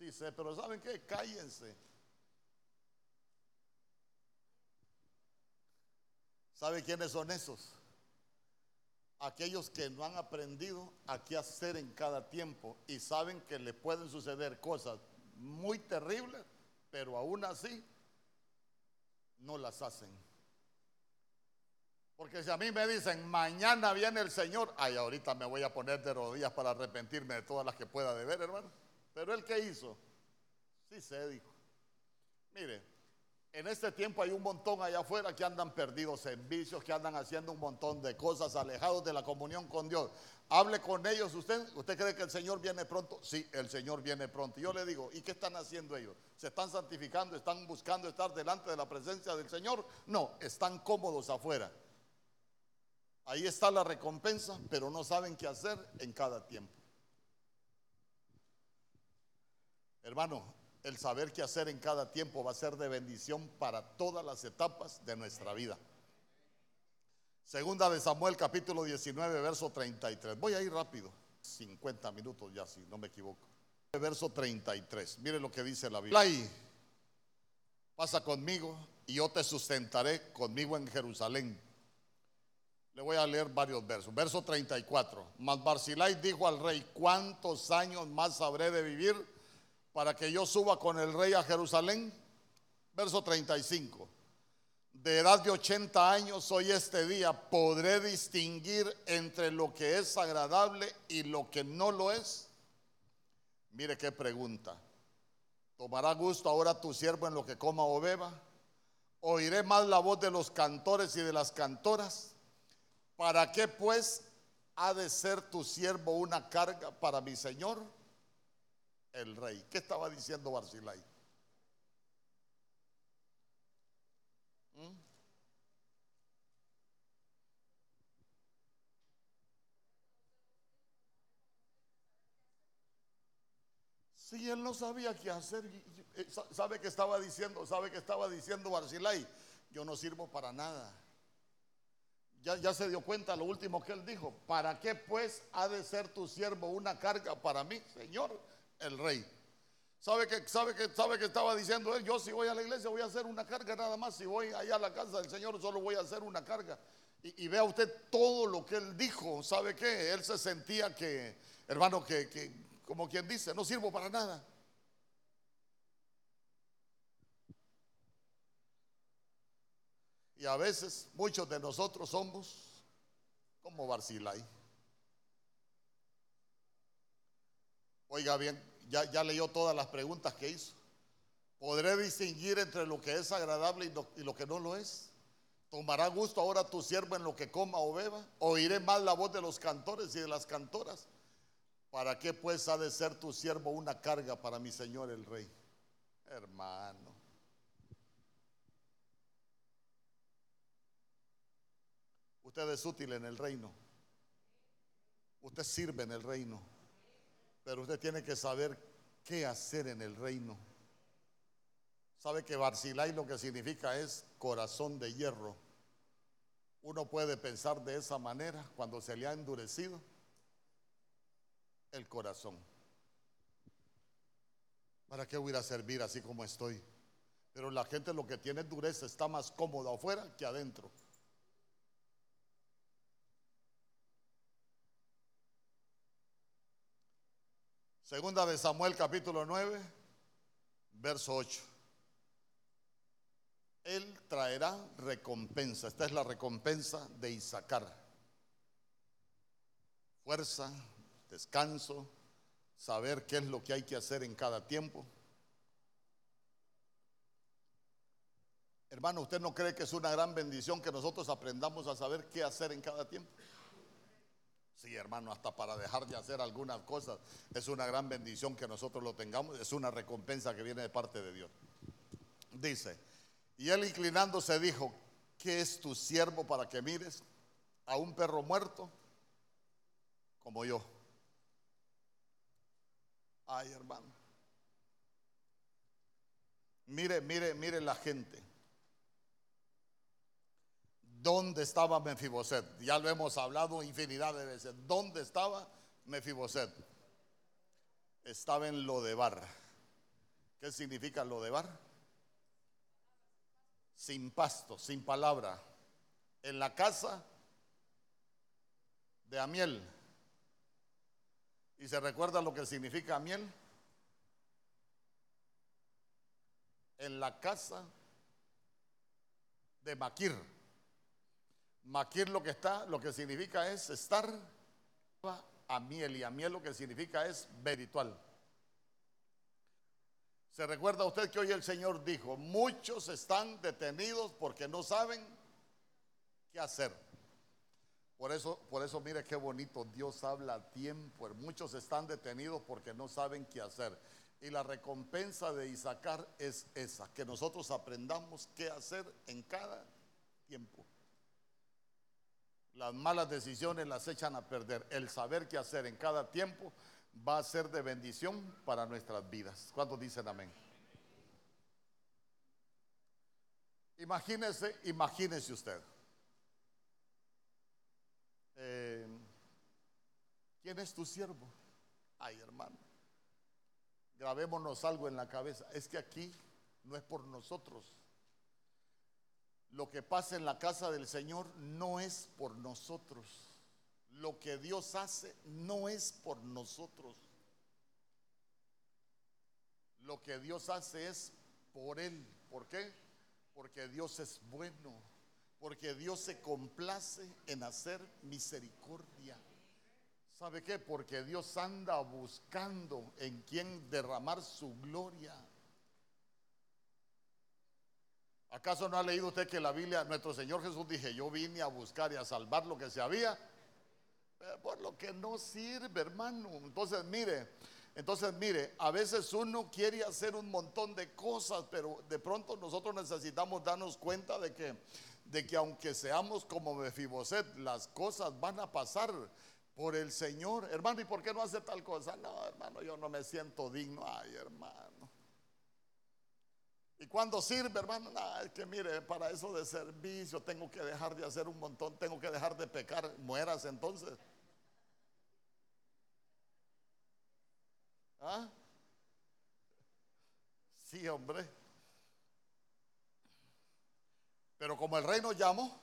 Speaker 1: Sí sé, pero ¿saben qué? Cállense. ¿Sabe quiénes son esos? Aquellos que no han aprendido a qué hacer en cada tiempo y saben que le pueden suceder cosas muy terribles, pero aún así no las hacen. Porque si a mí me dicen, mañana viene el Señor, ay, ahorita me voy a poner de rodillas para arrepentirme de todas las que pueda deber, hermano. Pero él qué hizo? Sí se dijo. Mire, En este tiempo hay un montón allá afuera que andan perdidos en vicios, que andan haciendo un montón de cosas, alejados de la comunión con Dios. Hable con ellos usted. ¿Usted cree que el Señor viene pronto? Sí, el Señor viene pronto. Yo le digo, ¿y qué están haciendo ellos? ¿Se están santificando? ¿Están buscando estar delante de la presencia del Señor? No, están cómodos afuera. Ahí está la recompensa, pero no saben qué hacer en cada tiempo. Hermano, el saber qué hacer en cada tiempo va a ser de bendición para todas las etapas de nuestra vida. Segunda de Samuel capítulo 19, verso 33. Voy a ir rápido, 50 minutos ya, si no me equivoco. Verso 33. Mire lo que dice la Biblia. Pasa conmigo y yo te sustentaré conmigo en Jerusalén. Le voy a leer varios versos. Verso 34. Mas Barzilai dijo al rey, ¿cuántos años más habré de vivir para que yo suba con el rey a Jerusalén? Verso 35. De edad de 80 años hoy este día podré distinguir entre lo que es agradable y lo que no lo es. Mire qué pregunta. ¿Tomará gusto ahora tu siervo en lo que coma o beba? ¿Oiré más la voz de los cantores y de las cantoras? ¿Para qué pues ha de ser tu siervo una carga para mi señor? El rey. ¿Qué estaba diciendo Barzilai? ¿Mm? Si él no sabía qué hacer, eh, sabe que estaba diciendo, sabe que estaba diciendo Barzilai, yo no sirvo para nada. Ya, ya, se dio cuenta lo último que él dijo. ¿Para qué pues ha de ser tu siervo una carga para mí, Señor? El rey. ¿Sabe que, sabe, que, ¿Sabe que estaba diciendo él? Yo si voy a la iglesia voy a hacer una carga nada más. Si voy allá a la casa del Señor solo voy a hacer una carga. Y, vea usted todo lo que él dijo. ¿Sabe qué? Él se sentía que, hermano, que, que como quien dice, no sirvo para nada. Y a veces muchos de nosotros somos como Barcilai. Oiga bien, ya, leyó todas las preguntas que hizo. ¿Podré distinguir entre lo que es agradable y lo, que no lo es? ¿Tomará gusto ahora tu siervo en lo que coma o beba? ¿Oiré más la voz de los cantores y de las cantoras? ¿Para qué pues ha de ser tu siervo una carga para mi Señor el Rey? Hermano. Usted es útil en el reino. Usted sirve en el reino. Pero usted tiene que saber qué hacer en el reino. Sabe que Barcilai lo que significa es corazón de hierro. Uno puede pensar de esa manera cuando se le ha endurecido el corazón. ¿Para qué voy a servir así como estoy? Pero la gente lo que tiene dureza está más cómoda afuera que adentro. Segunda de Samuel capítulo 9, verso 8. Él traerá recompensa. Esta es la recompensa de Isaacar. Fuerza, descanso, saber qué es lo que hay que hacer en cada tiempo. Hermano, ¿usted no cree que es una gran bendición que nosotros aprendamos a saber qué hacer en cada tiempo? Sí, hermano, hasta para dejar de hacer algunas cosas es una gran bendición que nosotros lo tengamos, es una recompensa que viene de parte de Dios. Dice, y él inclinándose dijo, ¿qué es tu siervo para que mires a un perro muerto como yo? Ay, hermano. Mire, mire, mire la gente. ¿Dónde estaba Mefiboset? Ya lo hemos hablado infinidad de veces. ¿Dónde estaba Mefiboset? Estaba en Lodebar. ¿Qué significa Lodebar? Sin pasto, sin palabra. En la casa de Amiel. ¿Y se recuerda lo que significa Amiel? En la casa de Maquir. Maquir lo que está, lo que significa es estar a miel y a miel lo que significa es veritual. ¿Se recuerda usted que hoy el Señor dijo, muchos están detenidos porque no saben qué hacer? Por eso, por eso mire qué bonito, Dios habla a tiempo. Muchos están detenidos porque no saben qué hacer. Y la recompensa de Isaacar es esa, que nosotros aprendamos qué hacer en cada tiempo. Las malas decisiones las echan a perder. El saber qué hacer en cada tiempo va a ser de bendición para nuestras vidas. ¿Cuántos dicen amén? Imagínese, imagínese usted. Eh, ¿Quién es tu siervo? Ay, hermano. Grabémonos algo en la cabeza. Es que aquí no es por nosotros. Lo que pasa en la casa del Señor no es por nosotros. Lo que Dios hace no es por nosotros. Lo que Dios hace es por Él. ¿Por qué? Porque Dios es bueno. Porque Dios se complace en hacer misericordia. ¿Sabe qué? Porque Dios anda buscando en quien derramar su gloria. ¿Acaso no ha leído usted que la Biblia, nuestro Señor Jesús dije, yo vine a buscar y a salvar lo que se había? por lo que no sirve, hermano. Entonces, mire, entonces, mire, a veces uno quiere hacer un montón de cosas, pero de pronto nosotros necesitamos darnos cuenta de que, de que aunque seamos como Mefiboset, las cosas van a pasar por el Señor. Hermano, ¿y por qué no hace tal cosa? No, hermano, yo no me siento digno. Ay, hermano. ¿Y cuando sirve, hermano? es que mire, para eso de servicio tengo que dejar de hacer un montón, tengo que dejar de pecar. Mueras entonces. ¿Ah? Sí, hombre. Pero como el rey llamó,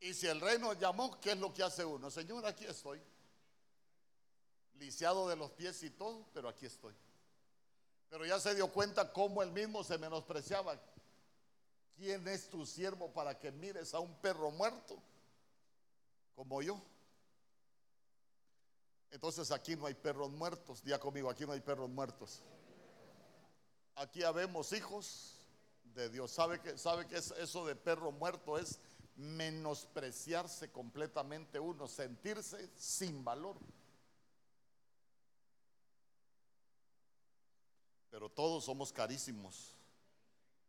Speaker 1: y si el rey llamó, ¿qué es lo que hace uno? Señor, aquí estoy. Lisiado de los pies y todo, pero aquí estoy. Pero ya se dio cuenta cómo él mismo se menospreciaba. ¿Quién es tu siervo para que mires a un perro muerto como yo? Entonces aquí no hay perros muertos. Día conmigo, aquí no hay perros muertos. Aquí habemos hijos de Dios. ¿Sabe que, sabe que eso de perro muerto es menospreciarse completamente uno, sentirse sin valor? Pero todos somos carísimos.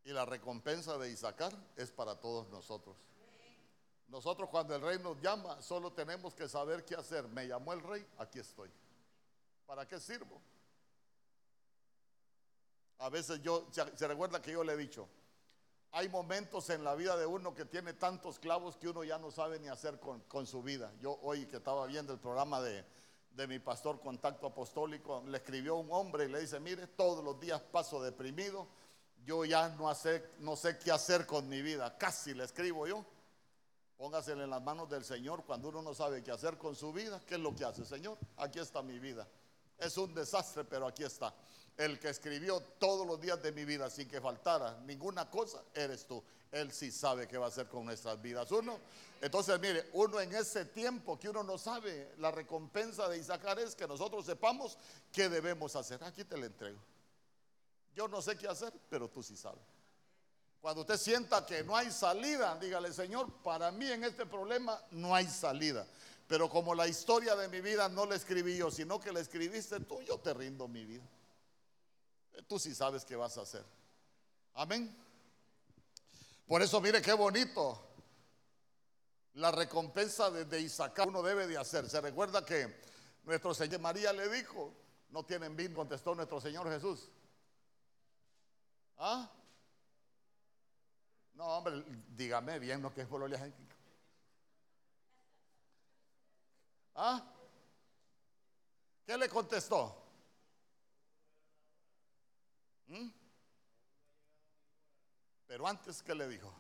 Speaker 1: Y la recompensa de Isaacar es para todos nosotros. Nosotros cuando el rey nos llama, solo tenemos que saber qué hacer. Me llamó el rey, aquí estoy. ¿Para qué sirvo? A veces yo, se recuerda que yo le he dicho, hay momentos en la vida de uno que tiene tantos clavos que uno ya no sabe ni hacer con, con su vida. Yo hoy que estaba viendo el programa de, de mi pastor contacto apostólico, le escribió un hombre y le dice, mire, todos los días paso deprimido, yo ya no, no sé qué hacer con mi vida, casi le escribo yo. Póngasele en las manos del Señor cuando uno no sabe qué hacer con su vida, ¿qué es lo que hace? Señor, aquí está mi vida. Es un desastre, pero aquí está. El que escribió todos los días de mi vida sin que faltara ninguna cosa, eres tú. Él sí sabe qué va a hacer con nuestras vidas. Uno, entonces mire, uno en ese tiempo que uno no sabe, la recompensa de Isaac es que nosotros sepamos qué debemos hacer. Aquí te lo entrego. Yo no sé qué hacer, pero tú sí sabes. Cuando usted sienta que no hay salida, dígale, Señor, para mí en este problema no hay salida. Pero como la historia de mi vida no la escribí yo, sino que la escribiste tú, yo te rindo mi vida. Tú sí sabes qué vas a hacer. Amén. Por eso mire qué bonito. La recompensa de, Isaac uno debe de hacer. Se recuerda que nuestro Señor María le dijo, no tienen vino, contestó nuestro Señor Jesús. ¿Ah? No, hombre, dígame bien lo que es Bololia ¿Ah? ¿Qué le contestó? ¿Mm? Pero antes, ¿qué le dijo?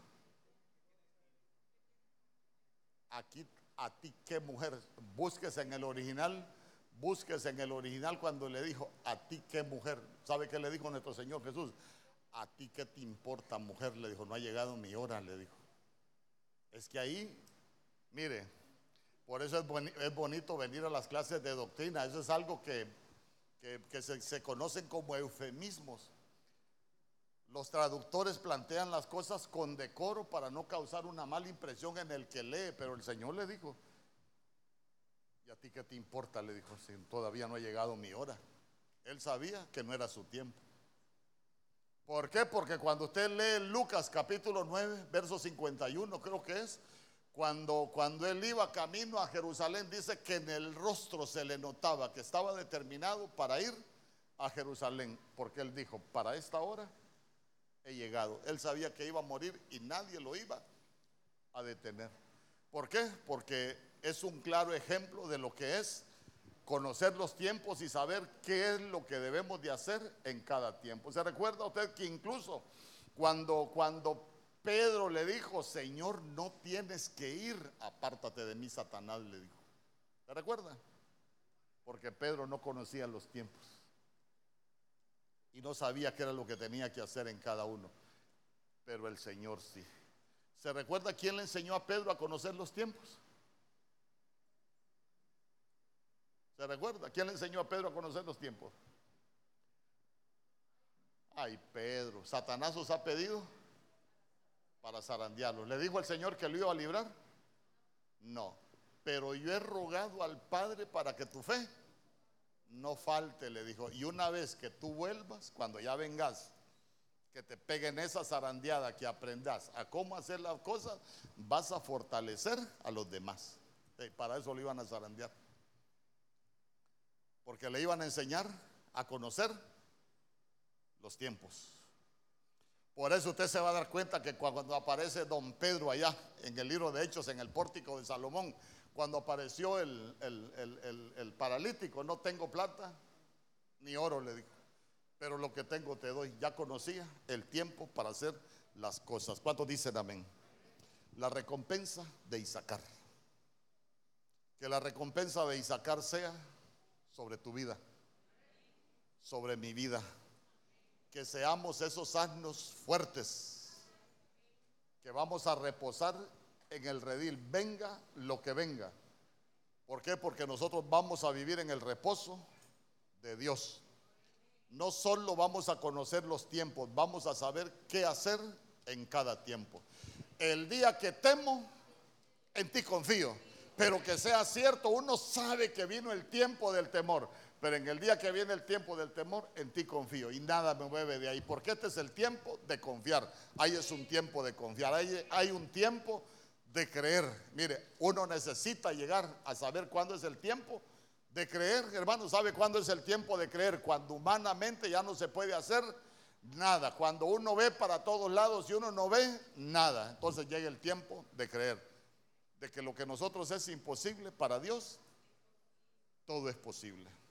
Speaker 1: Aquí, a ti, qué mujer, búsquese en el original, búsquese en el original cuando le dijo, a ti, qué mujer. ¿Sabe qué le dijo nuestro Señor Jesús? A ti, qué te importa, mujer, le dijo, no ha llegado mi hora, le dijo. Es que ahí, mire, por eso es, bonito venir a las clases de doctrina, eso es algo que, se conocen como eufemismos. Los traductores plantean las cosas con decoro para no causar una mala impresión en el que lee, pero el Señor le dijo, ¿y a ti qué te importa? Le dijo, si todavía no ha llegado mi hora. Él sabía que no era su tiempo. ¿Por qué? Porque cuando usted lee Lucas capítulo 9, verso 51, creo que es, cuando, cuando él iba camino a Jerusalén, dice que en el rostro se le notaba que estaba determinado para ir a Jerusalén, porque él dijo, para esta hora he llegado. Él sabía que iba a morir y nadie lo iba a detener. ¿Por qué? Porque es un claro ejemplo de lo que es conocer los tiempos y saber qué es lo que debemos de hacer en cada tiempo. ¿Se recuerda usted que incluso cuando, cuando Pedro le dijo, Señor, no tienes que ir, apártate de mí, Satanás, le dijo. ¿Se recuerda? Porque Pedro no conocía los tiempos y no sabía qué era lo que tenía que hacer en cada uno. Pero el Señor sí. ¿Se recuerda quién le enseñó a Pedro a conocer los tiempos? ¿Se recuerda? ¿Quién le enseñó a Pedro a conocer los tiempos? Ay, Pedro, Satanás os ha pedido para zarandearlo. ¿Le dijo el Señor que lo iba a librar? No. Pero yo he rogado al Padre para que tu fe no falte, le dijo. Y una vez que tú vuelvas, cuando ya vengas, que te peguen esa zarandeada, que aprendas a cómo hacer las cosas, vas a fortalecer a los demás. para eso lo iban a zarandear. Porque le iban a enseñar a conocer los tiempos. Por eso usted se va a dar cuenta que cuando aparece don Pedro allá en el libro de Hechos, en el pórtico de Salomón, cuando apareció el, paralítico, no tengo plata ni oro, le dijo, pero lo que tengo te doy. Ya conocía el tiempo para hacer las cosas. ¿Cuántos dicen amén? La recompensa de Isaacar. Que la recompensa de Isaacar sea sobre tu vida, sobre mi vida. Que seamos esos asnos fuertes que vamos a reposar en el redil, venga lo que venga. ¿Por qué? Porque nosotros vamos a vivir en el reposo de Dios. No solo vamos a conocer los tiempos, vamos a saber qué hacer en cada tiempo. El día que temo, en ti confío. Pero que sea cierto, uno sabe que vino el tiempo del temor. Pero en el día que viene el tiempo del temor, en ti confío y nada me mueve de ahí. Porque este es el tiempo de confiar. Ahí es un tiempo de confiar. Ahí hay un tiempo de creer. Mire, uno necesita llegar a saber cuándo es el tiempo de creer. Hermano, ¿sabe cuándo es el tiempo de creer? Cuando humanamente ya no se puede hacer nada. Cuando uno ve para todos lados y uno no ve nada. Entonces llega el tiempo de creer. De que lo que nosotros es imposible para Dios, todo es posible.